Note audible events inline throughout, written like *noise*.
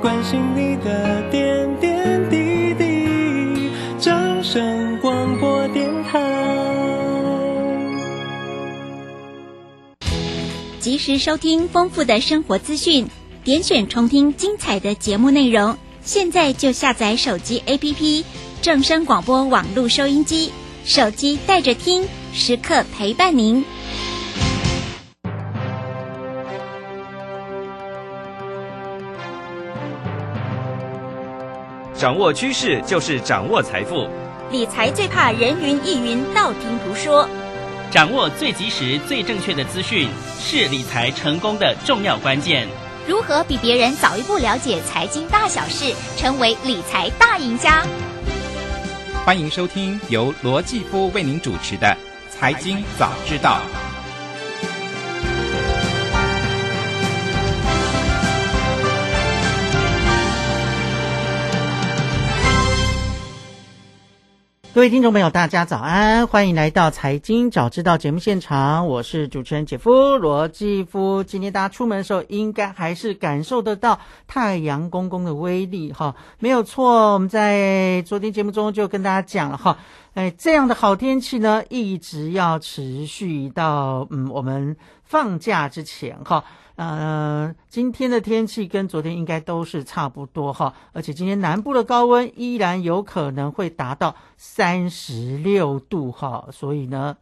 关心你的点点滴滴。掌声广播电台。及时收听丰富的生活资讯，点选重听精彩的节目内容。现在就下载手机 APP 正声广播网络收音机，手机带着听，时刻陪伴您。掌握趋势就是掌握财富，理财最怕人云亦云、道听途说。掌握最及时、最正确的资讯，是理财成功的重要关键。如何比别人早一步了解财经大小事，成为理财大赢家？欢迎收听由罗继夫为您主持的《财经早知道》。各位听众朋友，大家早安，欢迎来到《财经早知道》节目现场，我是主持人姐夫罗继夫。今天大家出门的时候，应该还是感受得到太阳公公的威力哈，没有错。我们在昨天节目中就跟大家讲了哈，哎，这样的好天气呢，一直要持续到嗯我们放假之前哈。呃，今天的天气跟昨天应该都是差不多哈，而且今天南部的高温依然有可能会达到三十六度哈，所以呢，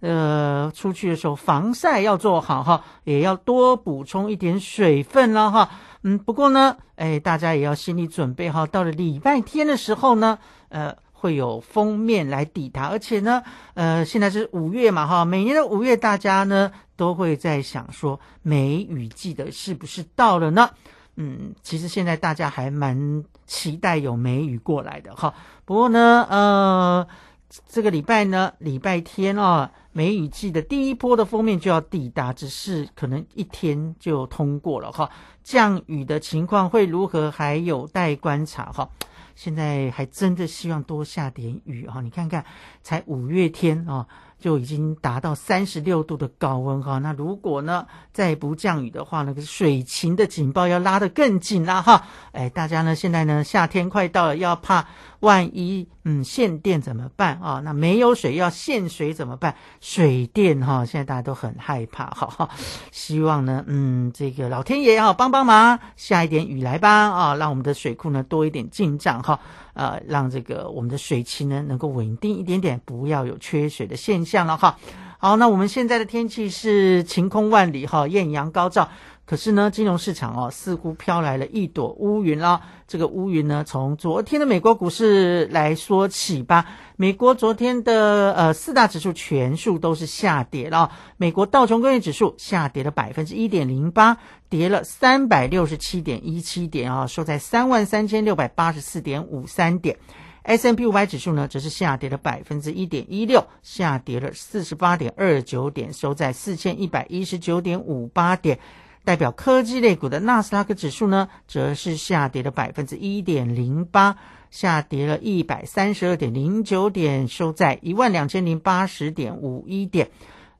呃，出去的时候防晒要做好哈，也要多补充一点水分了哈。嗯，不过呢，哎，大家也要心理准备哈，到了礼拜天的时候呢，呃。会有封面来抵达，而且呢，呃，现在是五月嘛，哈，每年的五月，大家呢都会在想说，梅雨季的是不是到了呢？嗯，其实现在大家还蛮期待有梅雨过来的，哈。不过呢，呃，这个礼拜呢，礼拜天啊，梅雨季的第一波的封面就要抵达，只是可能一天就通过了，哈。降雨的情况会如何，还有待观察，哈。现在还真的希望多下点雨啊！你看看，才五月天啊。就已经达到三十六度的高温哈，那如果呢再不降雨的话，那个水情的警报要拉得更紧了哈！哎，大家呢现在呢夏天快到了，要怕万一嗯限电怎么办啊？那没有水要限水怎么办？水电哈，现在大家都很害怕哈。*laughs* 希望呢嗯这个老天爷啊帮帮忙，下一点雨来吧啊，让我们的水库呢多一点进账哈。呃，让这个我们的水情呢能够稳定一点点，不要有缺水的现象了哈。好，那我们现在的天气是晴空万里哈，艳阳高照。可是呢，金融市场哦，似乎飘来了一朵乌云啦。这个乌云呢，从昨天的美国股市来说起吧。美国昨天的呃四大指数全数都是下跌了。美国道琼工业指数下跌了百分之一点零八，跌了三百六十七点一七点啊，收在三万三千六百八十四点五三点。S M P 五百指数呢，则是下跌了百分之一点一六，下跌了四十八点二九点，收在四千一百一十九点五八点。代表科技类股的纳斯达克指数呢，则是下跌了百分之一点零八，下跌了一百三十二点零九点，收在一万两千零八十点五一点。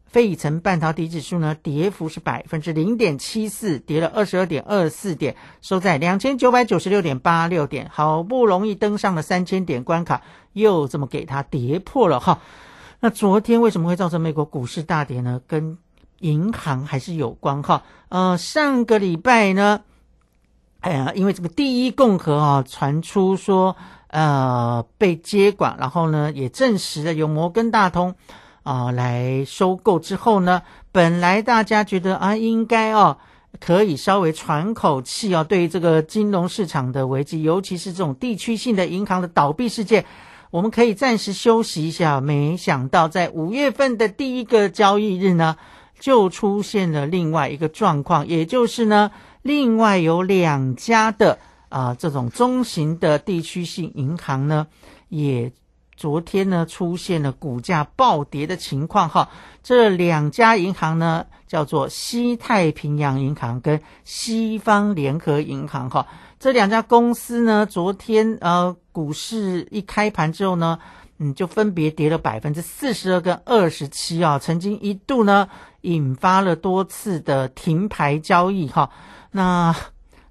费城半导体指数呢，跌幅是百分之零点七四，跌了二十二点二四点，收在两千九百九十六点八六点。好不容易登上了三千点关卡，又这么给它跌破了哈。那昨天为什么会造成美国股市大跌呢？跟银行还是有关哈，呃，上个礼拜呢，哎呀，因为这个第一共和啊传出说，呃，被接管，然后呢也证实了由摩根大通啊来收购之后呢，本来大家觉得啊应该哦可以稍微喘口气啊，对于这个金融市场的危机，尤其是这种地区性的银行的倒闭事件，我们可以暂时休息一下。没想到在五月份的第一个交易日呢。就出现了另外一个状况，也就是呢，另外有两家的啊这种中型的地区性银行呢，也昨天呢出现了股价暴跌的情况哈。这两家银行呢叫做西太平洋银行跟西方联合银行哈。这两家公司呢，昨天呃股市一开盘之后呢。嗯，就分别跌了百分之四十二跟二十七啊，曾经一度呢引发了多次的停牌交易哈。那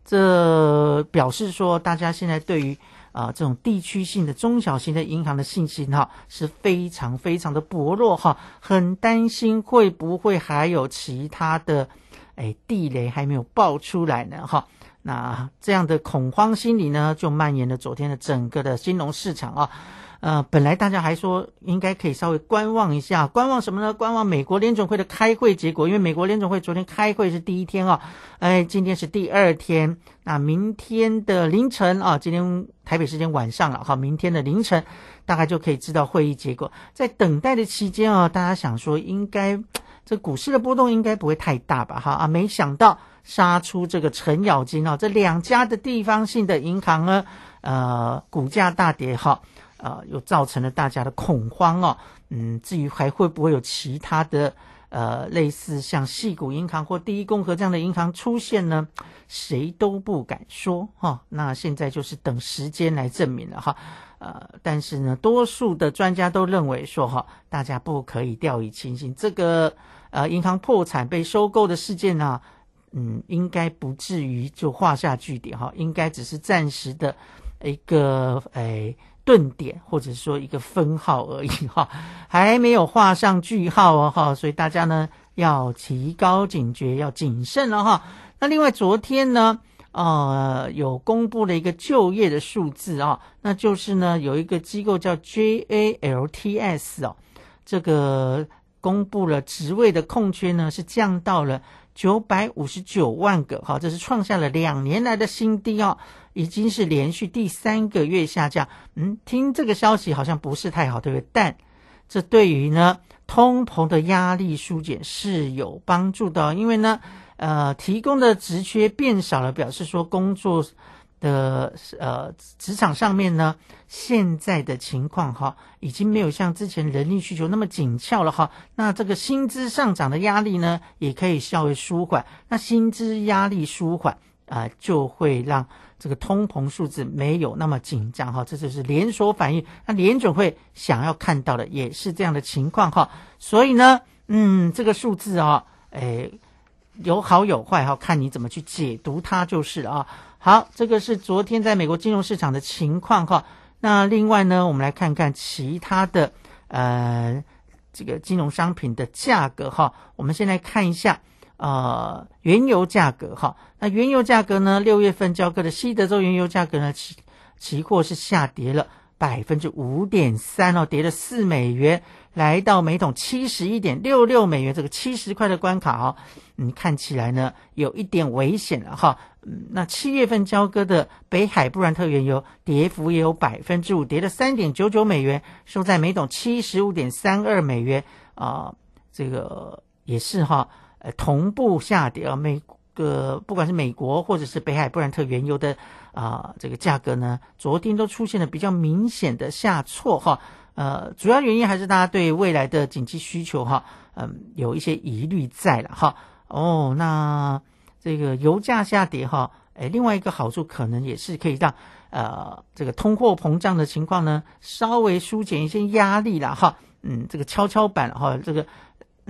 这表示说大家现在对于啊、这种地区性的中小型的银行的信心哈是非常非常的薄弱哈，很担心会不会还有其他的哎地雷还没有爆出来呢哈。那这样的恐慌心理呢，就蔓延了昨天的整个的金融市场啊。呃，本来大家还说应该可以稍微观望一下，观望什么呢？观望美国联总会的开会结果，因为美国联总会昨天开会是第一天啊，哎，今天是第二天，那明天的凌晨啊，今天台北时间晚上了哈，明天的凌晨大概就可以知道会议结果。在等待的期间啊，大家想说应该这股市的波动应该不会太大吧？哈啊，没想到杀出这个程咬金啊，这两家的地方性的银行呢，呃，股价大跌哈。呃，又造成了大家的恐慌哦。嗯，至于还会不会有其他的呃类似像细谷银行或第一共和这样的银行出现呢？谁都不敢说哈、那现在就是等时间来证明了哈。呃，但是呢，多数的专家都认为说哈，大家不可以掉以轻心。这个呃银行破产被收购的事件呢、嗯，应该不至于就画下句点哈，应该只是暂时的一个诶。顿点或者说一个分号而已哈，*laughs* 还没有画上句号哦哈，所以大家呢要提高警觉，要谨慎了哈。那另外昨天呢，呃，有公布了一个就业的数字啊，那就是呢有一个机构叫 JALTS 哦，这个公布了职位的空缺呢是降到了九百五十九万个，哈，这是创下了两年来的新低哦。已经是连续第三个月下降，嗯，听这个消息好像不是太好，对不对？但这对于呢通膨的压力疏解是有帮助的，因为呢，呃，提供的职缺变少了，表示说工作的呃职场上面呢，现在的情况哈，已经没有像之前人力需求那么紧俏了哈。那这个薪资上涨的压力呢，也可以稍微舒缓。那薪资压力舒缓啊、就会让这个通膨数字没有那么紧张哈，这就是连锁反应。那联准会想要看到的也是这样的情况哈，所以呢，嗯，这个数字啊，诶，有好有坏哈，看你怎么去解读它就是了啊。好，这个是昨天在美国金融市场的情况哈。那另外呢，我们来看看其他的呃这个金融商品的价格哈。我们先来看一下。呃，原油价格哈，那原油价格呢？六月份交割的西德州原油价格呢，期期货是下跌了百分之五点三哦，跌了四美元，来到每桶七十一点六六美元这个七十块的关卡哦。嗯，看起来呢有一点危险了哈。嗯，那七月份交割的北海布兰特原油跌幅也有百分之五，跌了三点九九美元，收在每桶七十五点三二美元啊、这个也是哈。呃，同步下跌啊，美个不管是美国或者是北海布兰特原油的啊、这个价格呢，昨天都出现了比较明显的下挫哈。呃，主要原因还是大家对未来的经济需求哈，嗯，有一些疑虑在了哈。哦，那这个油价下跌哈，哎，另外一个好处可能也是可以让呃这个通货膨胀的情况呢稍微疏解一些压力了哈。嗯，这个跷跷板哈，这个。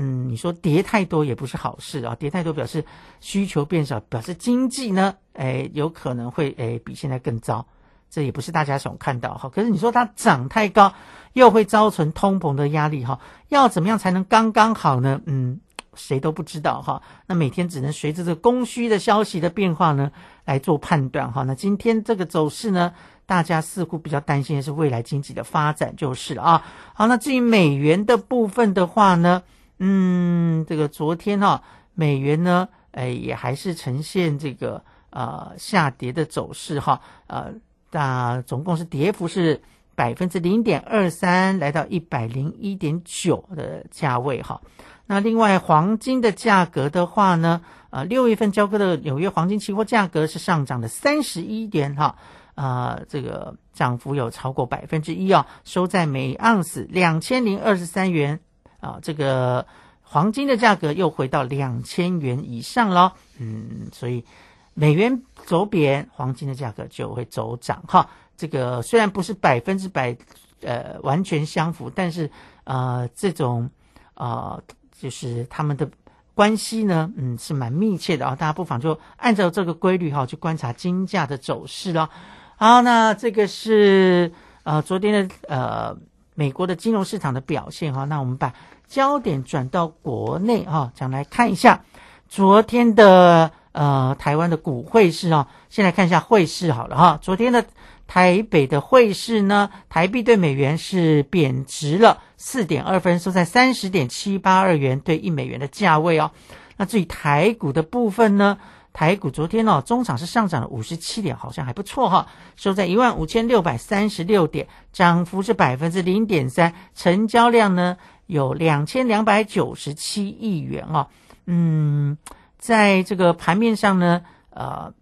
嗯，你说跌太多也不是好事啊，跌太多表示需求变少，表示经济呢，哎，有可能会哎比现在更糟，这也不是大家想看到哈。可是你说它涨太高，又会造成通膨的压力哈，要怎么样才能刚刚好呢？嗯，谁都不知道哈。那每天只能随着这供需的消息的变化呢来做判断哈。那今天这个走势呢？大家似乎比较担心的是未来经济的发展就是了啊。好，那至于美元的部分的话呢？嗯，这个昨天哈、美元呢，哎，也还是呈现这个呃下跌的走势哈，呃，那总共是跌幅是百分之零点二三，来到一百零一点九的价位哈。那另外黄金的价格的话呢，呃，六月份交割的纽约黄金期货价格是上涨了三十一点哈，啊、这个涨幅有超过百分之一啊，收在每盎司两千零二十三元。啊，这个黄金的价格又回到两千元以上了，嗯，所以美元走贬，黄金的价格就会走涨哈。这个虽然不是百分之百呃完全相符，但是呃这种呃就是他们的关系呢，嗯，是蛮密切的啊。大家不妨就按照这个规律哈，去观察金价的走势了。好，那这个是呃昨天的呃美国的金融市场的表现哈。那我们把焦点转到国内哈，讲来看一下昨天的呃台湾的股汇市啊。先来看一下汇市好了哈。昨天的台北的汇市呢，台币对美元是贬值了四点二分，收在三十点七八二元对一美元的价位哦。那至于台股的部分呢，台股昨天哦，中场是上涨了五十七点，好像还不错哈，收在一万五千六百三十六点，涨幅是百分之零点三，成交量呢有两千两百九十七亿元哦。嗯，在这个盘面上呢，呃。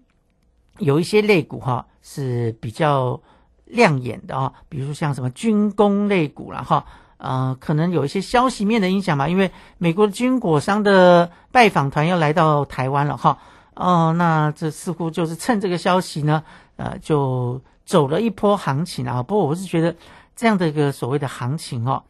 有一些类股哈是比较亮眼的啊，比如说像什么军工类股了哈，呃，可能有一些消息面的影响吧，因为美国的军火商的拜访团要来到台湾了哈，哦，那这似乎就是趁这个消息呢，呃，就走了一波行情啊。不过我是觉得这样的一个所谓的行情哦，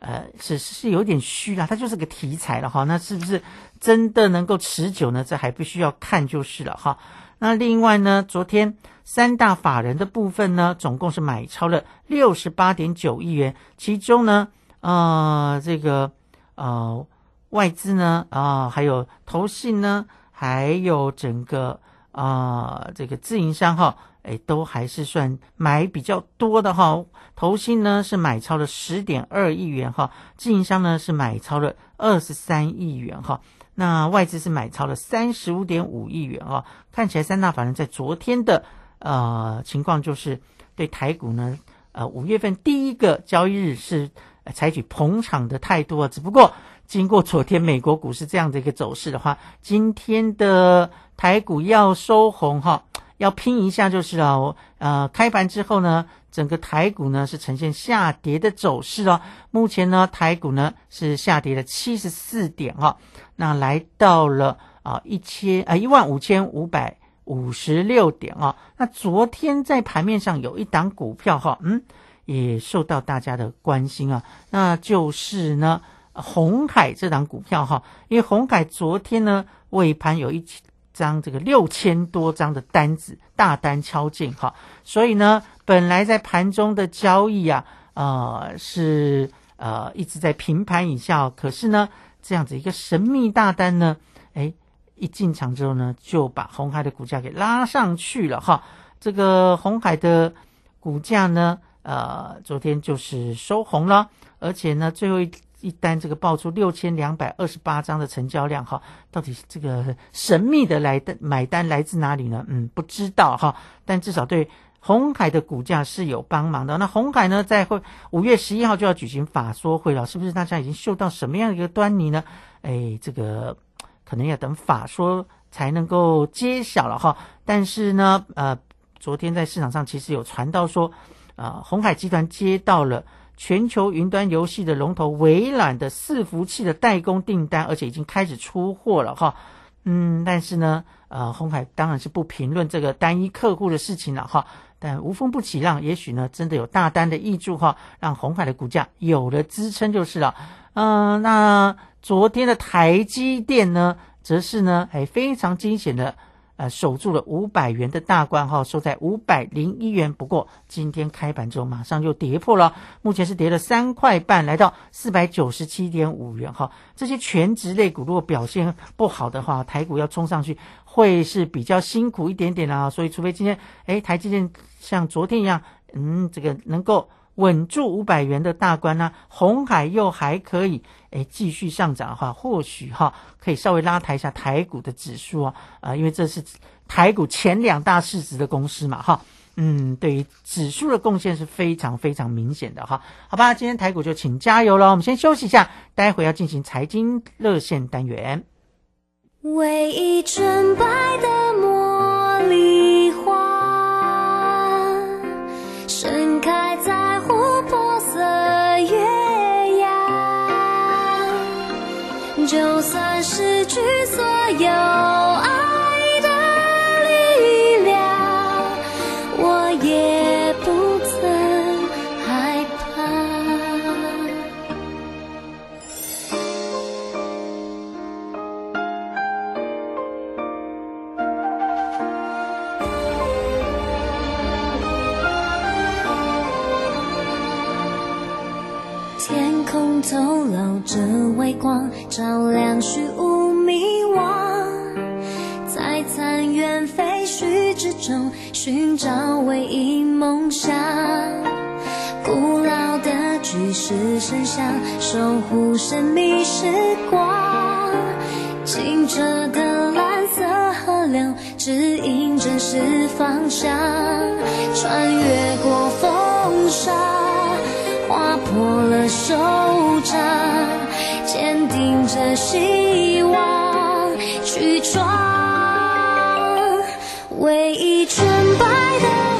呃，是是有点虚了，它就是个题材了哈，那是不是真的能够持久呢？这还必须要看就是了哈。那另外呢，昨天三大法人的部分呢，总共是买超了六十八点九亿元，其中呢，呃，这个呃外资呢，啊，还有投信呢，还有整个啊这个自营商哈，哎，都还是算买比较多的哈。投信呢是买超了十点二亿元哈，自营商呢是买超了二十三亿元哈。那外资是买超了三十五点五亿元啊，看起来三大法人在昨天的呃情况就是对台股呢，呃五月份第一个交易日是采取捧场的态度啊，只不过经过昨天美国股市这样的一个走势的话，今天的台股要收红哈，要拼一下就是啊，呃开盘之后呢。整个台股呢是呈现下跌的走势哦，目前呢台股呢是下跌了七十四点哈，那来到了啊一千啊一万五千五百五十六点啊，那昨天在盘面上有一档股票哈，嗯，也受到大家的关心啊，那就是呢红海这档股票哈，因为红海昨天呢尾盘有一张这个六千多张的单子大单敲进哈，所以呢。本来在盘中的交易啊，呃，是呃一直在平盘以下，可是呢，这样子一个神秘大单呢，哎，一进场之后呢，就把红海的股价给拉上去了哈。这个红海的股价呢，呃，昨天就是收红了，而且呢，最后一一单这个爆出六千两百二十八张的成交量哈，到底这个神秘的来的买单来自哪里呢？嗯，不知道哈，但至少对。红海的股价是有帮忙的。那红海呢，在会五月十一号就要举行法说会了，是不是大家已经嗅到什么样的一个端倪呢？哎，这个可能要等法说才能够揭晓了哈。但是呢，呃，昨天在市场上其实有传到说，啊，红海集团接到了全球云端游戏的龙头微软的伺服器的代工订单，而且已经开始出货了哈。嗯，但是呢，呃，红海当然是不评论这个单一客户的事情了哈。但无风不起浪，也许呢，真的有大单的益助哈，让红海的股价有了支撑就是了。嗯，那昨天的台积电呢，则是呢，还非常惊险的。呃，守住了五百元的大关哈，收在五百零一元。不过今天开盘之后，马上就跌破了，目前是跌了三块半，来到四百九十七点五元哈。这些全职类股如果表现不好的话，台股要冲上去会是比较辛苦一点点啊。所以，除非今天哎，台积电像昨天一样，嗯，这个能够。稳住五百元的大关呢，红海又还可以诶继续上涨的话，或许哈可以稍微拉抬一下台股的指数啊啊，因为这是台股前两大市值的公司嘛哈，嗯，对于指数的贡献是非常非常明显的哈。好吧，今天台股就请加油了，我们先休息一下，待会要进行财经热线单元。唯一纯白的算失去所有。着微光，照亮虚无迷惘。在残垣废墟之中寻找唯一梦想。古老的巨石神像守护神秘时光，清澈的蓝色河流指引真实方向，穿越过风沙，划破了手掌，迎着希望去闯，唯一纯白的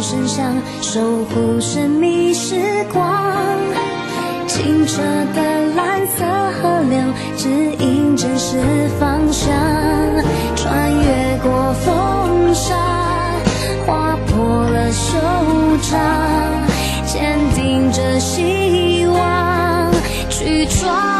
巨石神像守护神秘时光，清澈的蓝色河流指引真实方向，穿越过风沙，划破了手掌，坚定着希望去闯。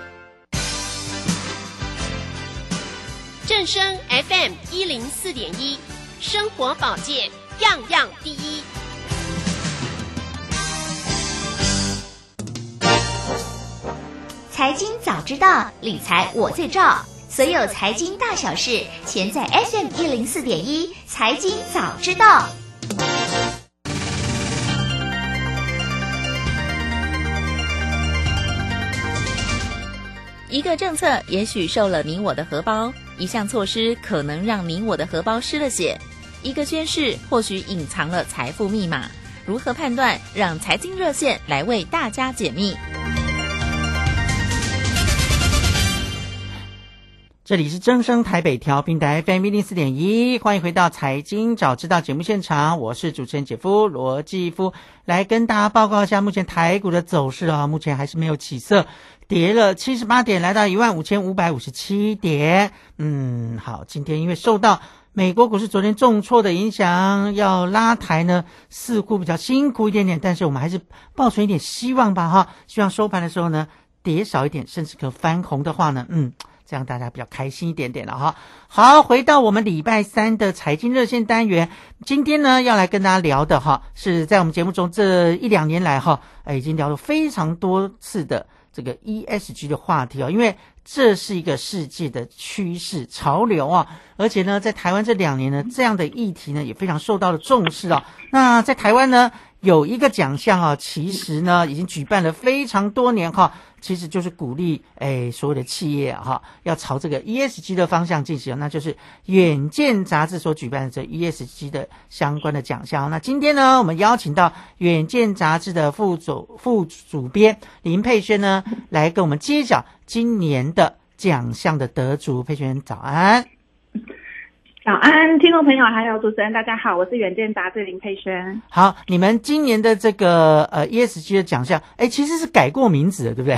正声 FM 一零四点一，生活保健样样第一。财经早知道，理财我最照。所有财经大小事，全在 FM 一零四点一。财经早知道。一个政策也许受了你我的荷包，一项措施可能让你我的荷包失了血。一个宣誓或许隐藏了财富密码，如何判断？让财经热线来为大家解密。这里是正声台北调频台 FM 一零四点一，欢迎回到财经早知道节目现场，我是主持人姐夫罗继夫，来跟大家报告一下目前台股的走势啊，目前还是没有起色，跌了七十八点，来到一万五千五百五十七点。嗯，好，今天因为受到美国股市昨天重挫的影响，要拉抬呢，似乎比较辛苦一点点，但是我们还是抱存一点希望吧，哈，希望收盘的时候呢，跌少一点，甚至可翻红的话呢，嗯。这样大家比较开心一点点了哈。好，回到我们礼拜三的财经热线单元，今天呢要来跟大家聊的哈，是在我们节目中这一两年来哈，哎已经聊了非常多次的这个 ESG 的话题啊，因为这是一个世界的趋势潮流啊，而且呢在台湾这两年呢，这样的议题呢也非常受到了重视啊。那在台湾呢有一个奖项啊，其实呢已经举办了非常多年哈。其实就是鼓励诶所有的企业哈，要朝这个 ESG 的方向进行，那就是远见杂志所举办的这 ESG 的相关的奖项。那今天呢，我们邀请到远见杂志的副主副主编林佩轩呢，来跟我们揭晓今年的奖项的得主。佩轩，早安！早安，听众朋友还有主持人，大家好，我是远见杂志林佩轩。好，你们今年的这个呃 ESG 的奖项，哎，其实是改过名字的，对不对？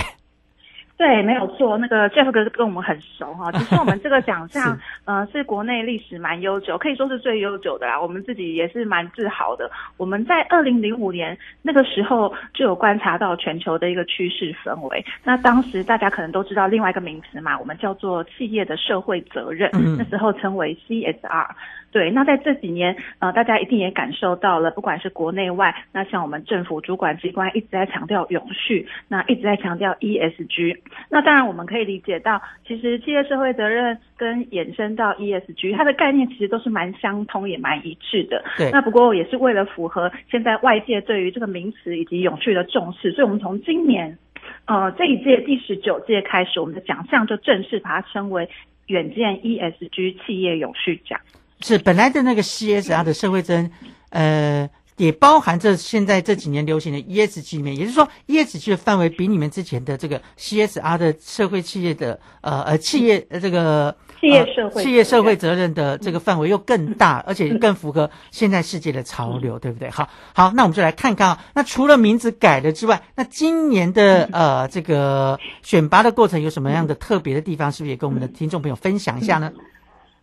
对，没有错。那个 Jeff 哥跟我们很熟哈。*laughs* 其实我们这个奖项，呃，是国内历史蛮悠久，可以说是最悠久的啦。我们自己也是蛮自豪的。我们在二零零五年那个时候就有观察到全球的一个趋势氛围。那当时大家可能都知道另外一个名词嘛，我们叫做企业的社会责任，那时候称为 CSR。对，那在这几年，呃，大家一定也感受到了，不管是国内外，那像我们政府主管机关一直在强调永续，那一直在强调 ESG。那当然我们可以理解到，其实企业社会责任跟衍生到 ESG，它的概念其实都是蛮相通，也蛮一致的。对。那不过也是为了符合现在外界对于这个名词以及永续的重视，所以我们从今年，呃，这一届第十九届开始，我们的奖项就正式把它称为远见 ESG 企业永续奖。是本来的那个 CSR 的社会责任，呃，也包含着现在这几年流行的 ESG 里面，也就是说 ESG 的范围比你们之前的这个 CSR 的社会企业的呃呃企业这个企业社会企业社会责任的这个范围又更大，而且更符合现在世界的潮流，对不对？好，好，那我们就来看看啊，那除了名字改了之外，那今年的呃这个选拔的过程有什么样的特别的地方？是不是也跟我们的听众朋友分享一下呢？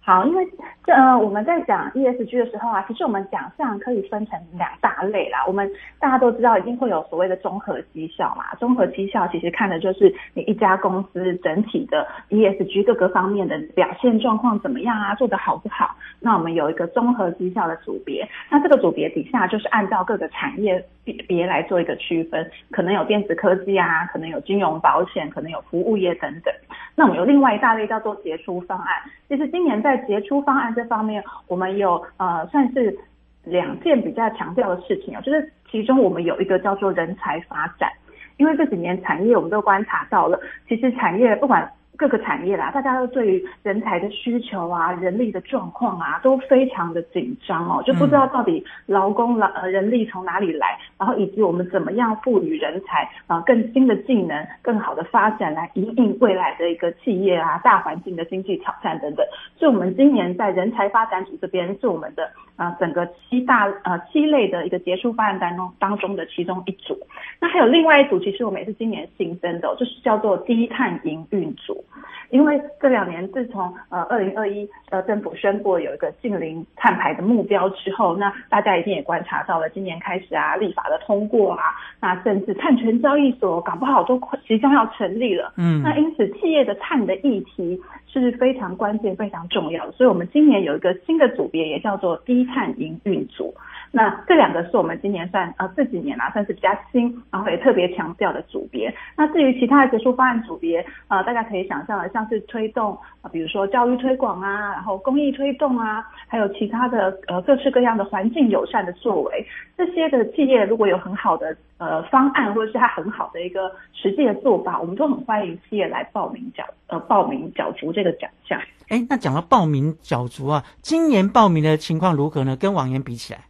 好，因为这呃我们在讲 ESG 的时候啊，其实我们奖项可以分成两大类啦。我们大家都知道，一定会有所谓的综合绩效嘛。综合绩效其实看的就是你一家公司整体的 ESG 各个方面的表现状况怎么样啊，做得好不好。那我们有一个综合绩效的组别，那这个组别底下就是按照各个产业别别来做一个区分，可能有电子科技啊，可能有金融保险，可能有服务业等等。那我们有另外一大类叫做杰出方案，其实今年在杰出方案这方面，我们有呃算是两件比较强调的事情哦，就是其中我们有一个叫做人才发展，因为这几年产业我们都观察到了，其实产业不管。各个产业啦，大家都对于人才的需求啊、人力的状况啊，都非常的紧张哦，就不知道到底劳工劳呃人力从哪里来，然后以及我们怎么样赋予人才啊更新的技能、更好的发展，来应应未来的一个企业啊大环境的经济挑战等等。所以，我们今年在人才发展组这边是我们的啊整个七大呃七类的一个杰出方案当中当中的其中一组。那还有另外一组，其实我们也是今年新增的，就是叫做低碳营运组。因为这两年自从呃二零二一呃政府宣布有一个近零碳排的目标之后，那大家一定也观察到了，今年开始啊立法的通过啊，那甚至碳权交易所搞不好都即将要成立了。嗯，那因此企业的碳的议题是非常关键、非常重要的，所以我们今年有一个新的组别，也叫做低碳营运组。那这两个是我们今年算呃这几年啊算是比较新，然后也特别强调的组别。那至于其他的杰出方案组别，呃，大家可以想象的，像是推动啊、比如说教育推广啊，然后公益推动啊，还有其他的呃各式各样的环境友善的作为，这些的企业如果有很好的呃方案，或者是它很好的一个实际的做法，我们都很欢迎企业来报名角呃报名角逐这个奖项。哎，那讲到报名角逐啊，今年报名的情况如何呢？跟往年比起来？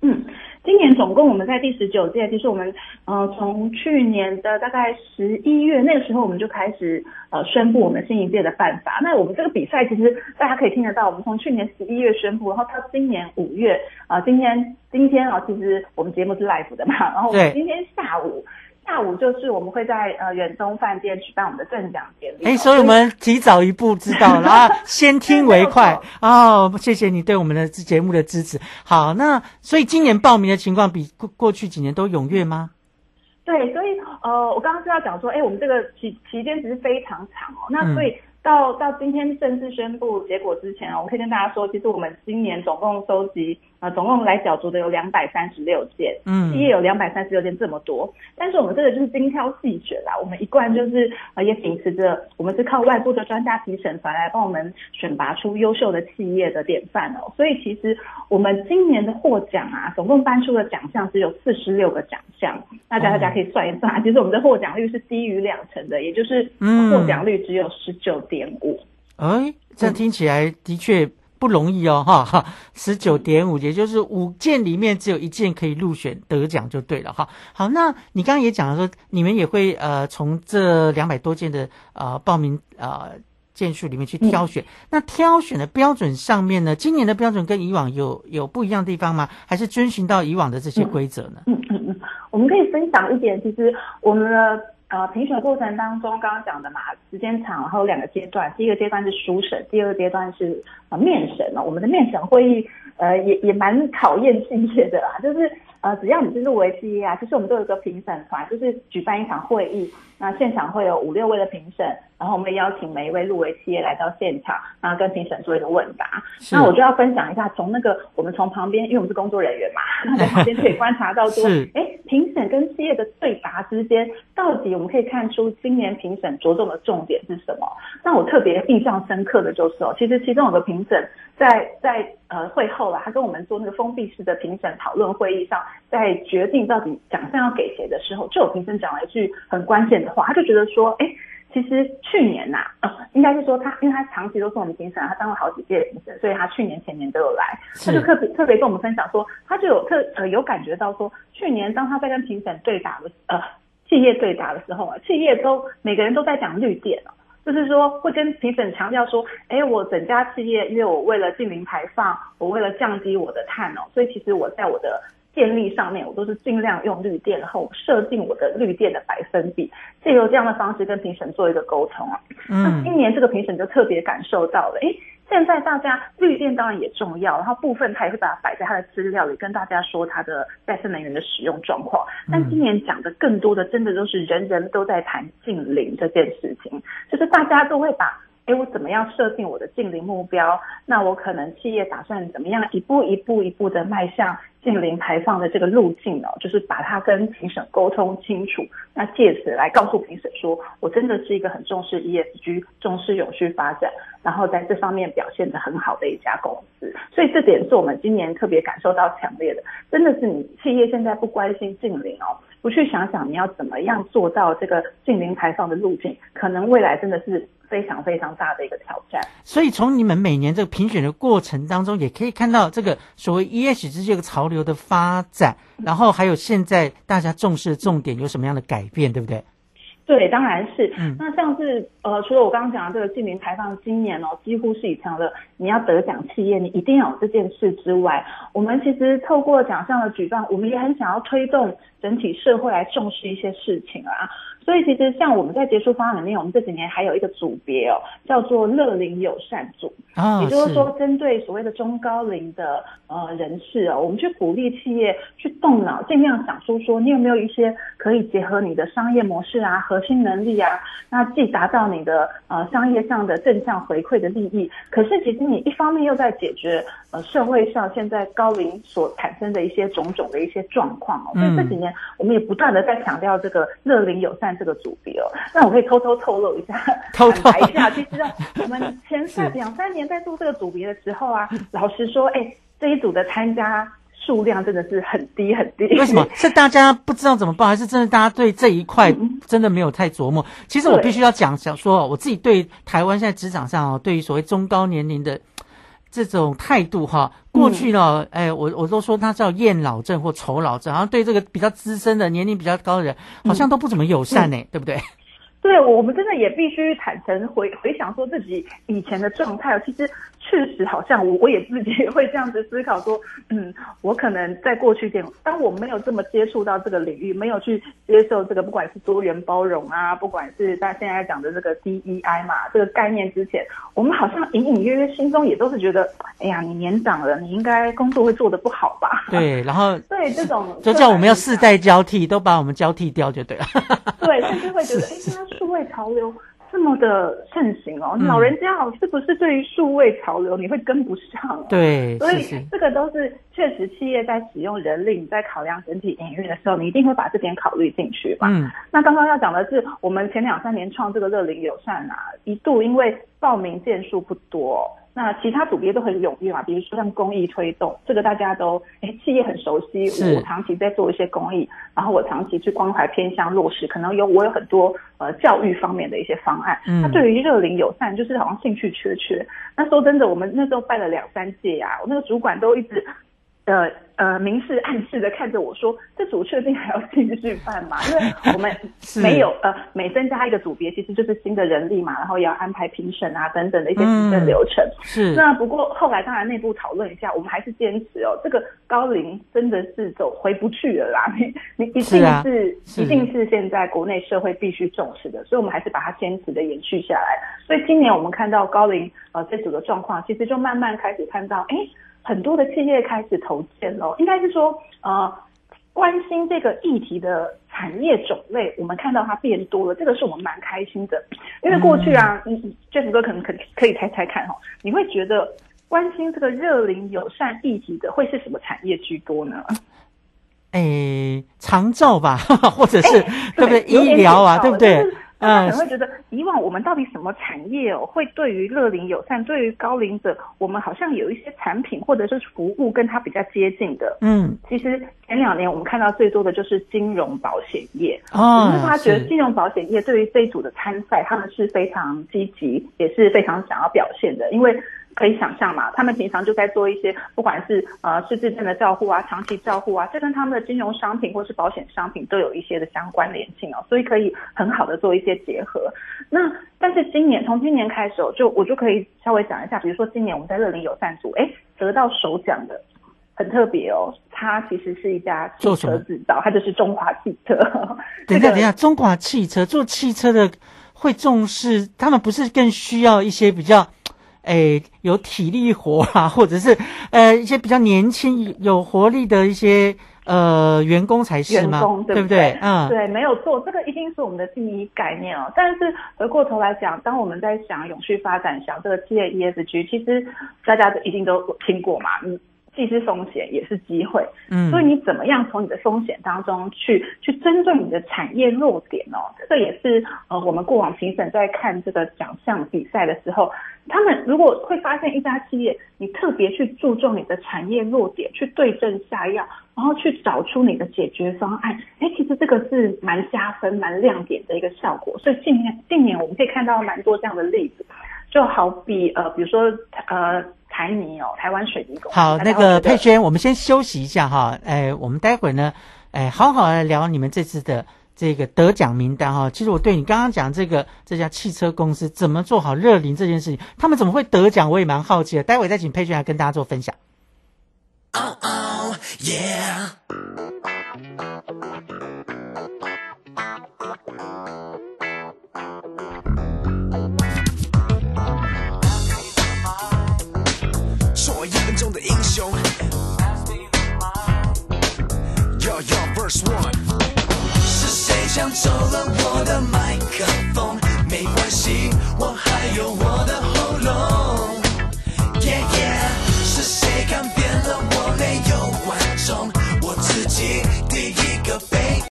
嗯，今年总共我们在第十九届，其实我们呃从去年的大概十一月那个时候，我们就开始呃宣布我们新一届的办法。那我们这个比赛其实大家可以听得到，我们从去年十一月宣布，然后到今年五月啊、今天今天啊，其实我们节目是 live 的嘛，然后我们今天下午。下午就是我们会在呃远东饭店举办我们的正奖典礼。哎，所以我们提早一步知道了啊，*laughs* 先听为快哦。谢谢你对我们的节目的支持。好，那所以今年报名的情况比过过去几年都踊跃吗？对，所以呃，我刚刚是要讲说，哎，我们这个期期间其实非常长哦。那嗯所以到到今天正式宣布结果之前啊，我可以跟大家说，其实我们今年总共收集呃，总共来角逐的有两百三十六件，嗯企业有两百三十六件这么多。但是我们这个就是精挑细选啦，我们一贯就是呃也秉持着我们是靠外部的专家评审团来帮我们选拔出优秀的企业的典范哦。所以其实我们今年的获奖啊，总共颁出的奖项只有四十六个奖项，大家大家可以算一算啊，其实我们的获奖率是低于两成的，也就是嗯获奖率只有十九点五。哎，这样听起来的确不容易哦，哈哈，十九点五，也就是五件里面只有一件可以入选得奖就对了哈。好，那你刚刚也讲了说，你们也会呃从这两百多件的呃报名呃件数里面去挑选，那挑选的标准上面呢，今年的标准跟以往有有不一样的地方吗？还是遵循到以往的这些规则呢？嗯嗯嗯，我们可以分享一点，其实我们的呃评选过程当中，刚刚讲的嘛，时间长，然后有两个阶段，第一个阶段是初审，第二个阶段是呃面审哦。我们的面审会议呃也也蛮考验企业的啦，就是呃只要你是入围企业啊，其实我们都有一个评审团，就是举办一场会议，那现场会有五六位的评审，然后我们会邀请每一位入围企业来到现场，然后跟评审做一个问答。那我就要分享一下，从那个我们从旁边，因为我们是工作人员嘛，*laughs* 那在旁边可以观察到说是，哎，评审跟企业的对答之间，到底我们可以看出今年评审着重的重点是什么？那我特别印象深刻的就是哦，其实其中有个评审在在呃会后啊，他跟我们做那个封闭式的评审讨论会议上，在决定到底奖项要给谁的时候，就有评审讲了一句很关键的话，他就觉得说，哎。其实去年呐、呃，应该是说他，因为他长期都是我们评审，他当了好几届评审，所以他去年、前年都有来。他就特别特别跟我们分享说，他就有特呃有感觉到说，去年当他在跟评审对打的呃企业对打的时候啊，企业都每个人都在讲绿电哦。就是说，会跟评审强调说，哎，我整家企业，因为我为了近零排放，我为了降低我的碳哦，所以其实我在我的电力上面，我都是尽量用绿电，然后设定我的绿电的百分比，借由这样的方式跟评审做一个沟通啊。那今年这个评审就特别感受到了，哎，现在大家绿电当然也重要，然后部分他也会把它摆在他的资料里，跟大家说他的再生能源的使用状况。但今年讲的更多的，真的都是人人都在谈近零这件事情，就是大家都会把。哎，我怎么样设定我的近零目标？那我可能企业打算怎么样一步一步一步的迈向近零排放的这个路径哦，就是把它跟评审沟通清楚，那借此来告诉评审说，我真的是一个很重视 ESG、重视永续发展，然后在这方面表现得很好的一家公司。所以这点是我们今年特别感受到强烈的，真的是你企业现在不关心近零哦，不去想想你要怎么样做到这个近零排放的路径，可能未来真的是非常非常大的一个挑战。所以从你们每年这个评选的过程当中，也可以看到这个所谓 ESG 这个潮流的发展，然后还有现在大家重视的重点有什么样的改变，对不对？对，当然是。嗯那像是呃，除了我刚刚讲的这个净零排放，今年哦，几乎是以成了你要得奖企业，你一定要有这件事之外，我们其实透过奖项的举办，我们也很想要推动整体社会来重视一些事情啊。所以其实像我们在结束方案里面，我们这几年还有一个组别哦，叫做乐龄友善组，啊也就是说针对所谓的中高龄的呃人士哦，我们去鼓励企业去动脑，尽量想出说你有没有一些可以结合你的商业模式啊、核心能力啊，那既达到你的呃商业上的正向回馈的利益，可是其实你一方面又在解决呃社会上现在高龄所产生的一些种种的一些状况哦，所以这几年我们也不断的在强调这个乐龄友善这个组别哦。那我可以偷偷透露一下，*laughs* 偷白一下，其实啊我们前三 *laughs* 两三年在做这个组别的时候啊，老实说，哎，这一组的参加数量真的是很低很低。为什么？*laughs* 是大家不知道怎么办，还是真的大家对这一块真的没有太琢磨？其实我必须要讲，想说我自己对台湾现在职场上哦，对于所谓中高年龄的这种态度哈，过去呢，哎，我我都说他叫厌老症或丑老症，好像对这个比较资深的、年龄比较高的人，好像都不怎么友善呢，对不对？对，我们真的也必须坦诚回回想说自己以前的状态哦，其实确实好像我我也自己 *laughs* 也会这样子思考说，嗯，我可能在过去一点，当我没有这么接触到这个领域，没有去接受这个不管是多元包容啊，不管是大家现在讲的这个 DEI 嘛这个概念之前，我们好像隐隐约约心中也都是觉得，哎呀，你年长了，你应该工作会做得不好吧？对，然后 *laughs* 对这种就叫我们要世代交替，都把我们交替掉就对了。*laughs* 对，甚至会觉得，哎，现在数位潮流这么的盛行哦，嗯老人家哦，是不是对于数位潮流你会跟不上、哦？对，所以这个都是确实企业在使用人力，你在考量整体营运的时候，你一定会把这点考虑进去吧。嗯，那刚刚要讲的是，我们前两三年创这个乐龄友善啊，一度因为报名件数不多，那其他组别都很踊跃嘛，比如说像公益推动，这个大家都哎企业很熟悉，我长期在做一些公益，然后我长期去关怀偏向弱势，可能有我有很多呃教育方面的一些方案。嗯那对于热龄友善，就是好像兴趣缺缺。那说真的，我们那时候办了两三届啊，我那个主管都一直。呃呃，明示暗示的看着我说：“这组确定还要继续办吗？因为我们 *laughs* 没有呃，每增加一个组别，其实就是新的人力嘛，然后也要安排评审啊等等的一些行政流程。是那不过后来当然内部讨论一下，我们还是坚持哦，这个高龄真的是走回不去了啦。你你一定是一定是现在国内社会必须重视的，所以我们还是把它坚持的延续下来。所以今年我们看到高龄呃这组的状况，其实就慢慢开始看到，哎，很多的企业开始投建喽，应该是说呃。关心这个议题的产业种类，我们看到它变多了，这个是我们蛮开心的。因为过去啊，嗯嗯，Jeff 哥可能可可以猜猜看哈、哦，你会觉得关心这个热龄友善议题的会是什么产业居多呢？诶，长照吧，*laughs* 或者是、对不对？医疗啊，对不对就是？大家可嗯能会觉得，以往我们到底什么产业哦，会对于乐龄友善，对于高龄者，我们好像有一些产品或者是服务跟它比较接近的。嗯，其实前两年我们看到最多的就是金融保险业。哦我们发觉得金融保险业对于这一组的参赛，他们是非常积极，也是非常想要表现的，因为。可以想象嘛，他们平常就在做一些，不管是呃失智症的照护啊、长期照护啊，这跟他们的金融商品或是保险商品都有一些的相关联性哦，所以可以很好的做一些结合。那但是今年从今年开始哦，就我就可以稍微讲一下，比如说今年我们在乐龄友善组，哎，得到首奖的很特别哦，它其实是一家汽做车制造，它就是中华汽车。*laughs* 等一下，等一下，中华汽车做汽车的会重视，他们不是更需要一些比较，诶，有体力活啊，*laughs* 或者是呃一些比较年轻有活力的一些呃员工才是吗？员工对不对？嗯，对，没有错，这个一定是我们的第一概念哦。但是回过头来讲，当我们在想永续发展，想这个企业 ESG，其实大家都一定都听过嘛，嗯。既是风险也是机会，嗯所以你怎么样从你的风险当中去去针对你的产业弱点哦，这个也是呃我们过往评审在看这个奖项比赛的时候，他们如果会发现一家企业，你特别去注重你的产业弱点，去对症下药，然后去找出你的解决方案，哎，其实这个是蛮加分、蛮亮点的一个效果。所以近年近年我们可以看到蛮多这样的例子，就好比呃，比如说呃。台泥哦，台湾水泥公司。好，那个佩轩，我们先休息一下哈，哎，我们待会儿呢，哎，好好来聊你们这次的这个得奖名单哈。其实我对你刚刚讲这个这家汽车公司怎么做好热淋这件事情，他们怎么会得奖，我也蛮好奇的。待会再请佩轩来跟大家做分享。Yeah. 是谁抢走了我的麦克风？没关系我还有我的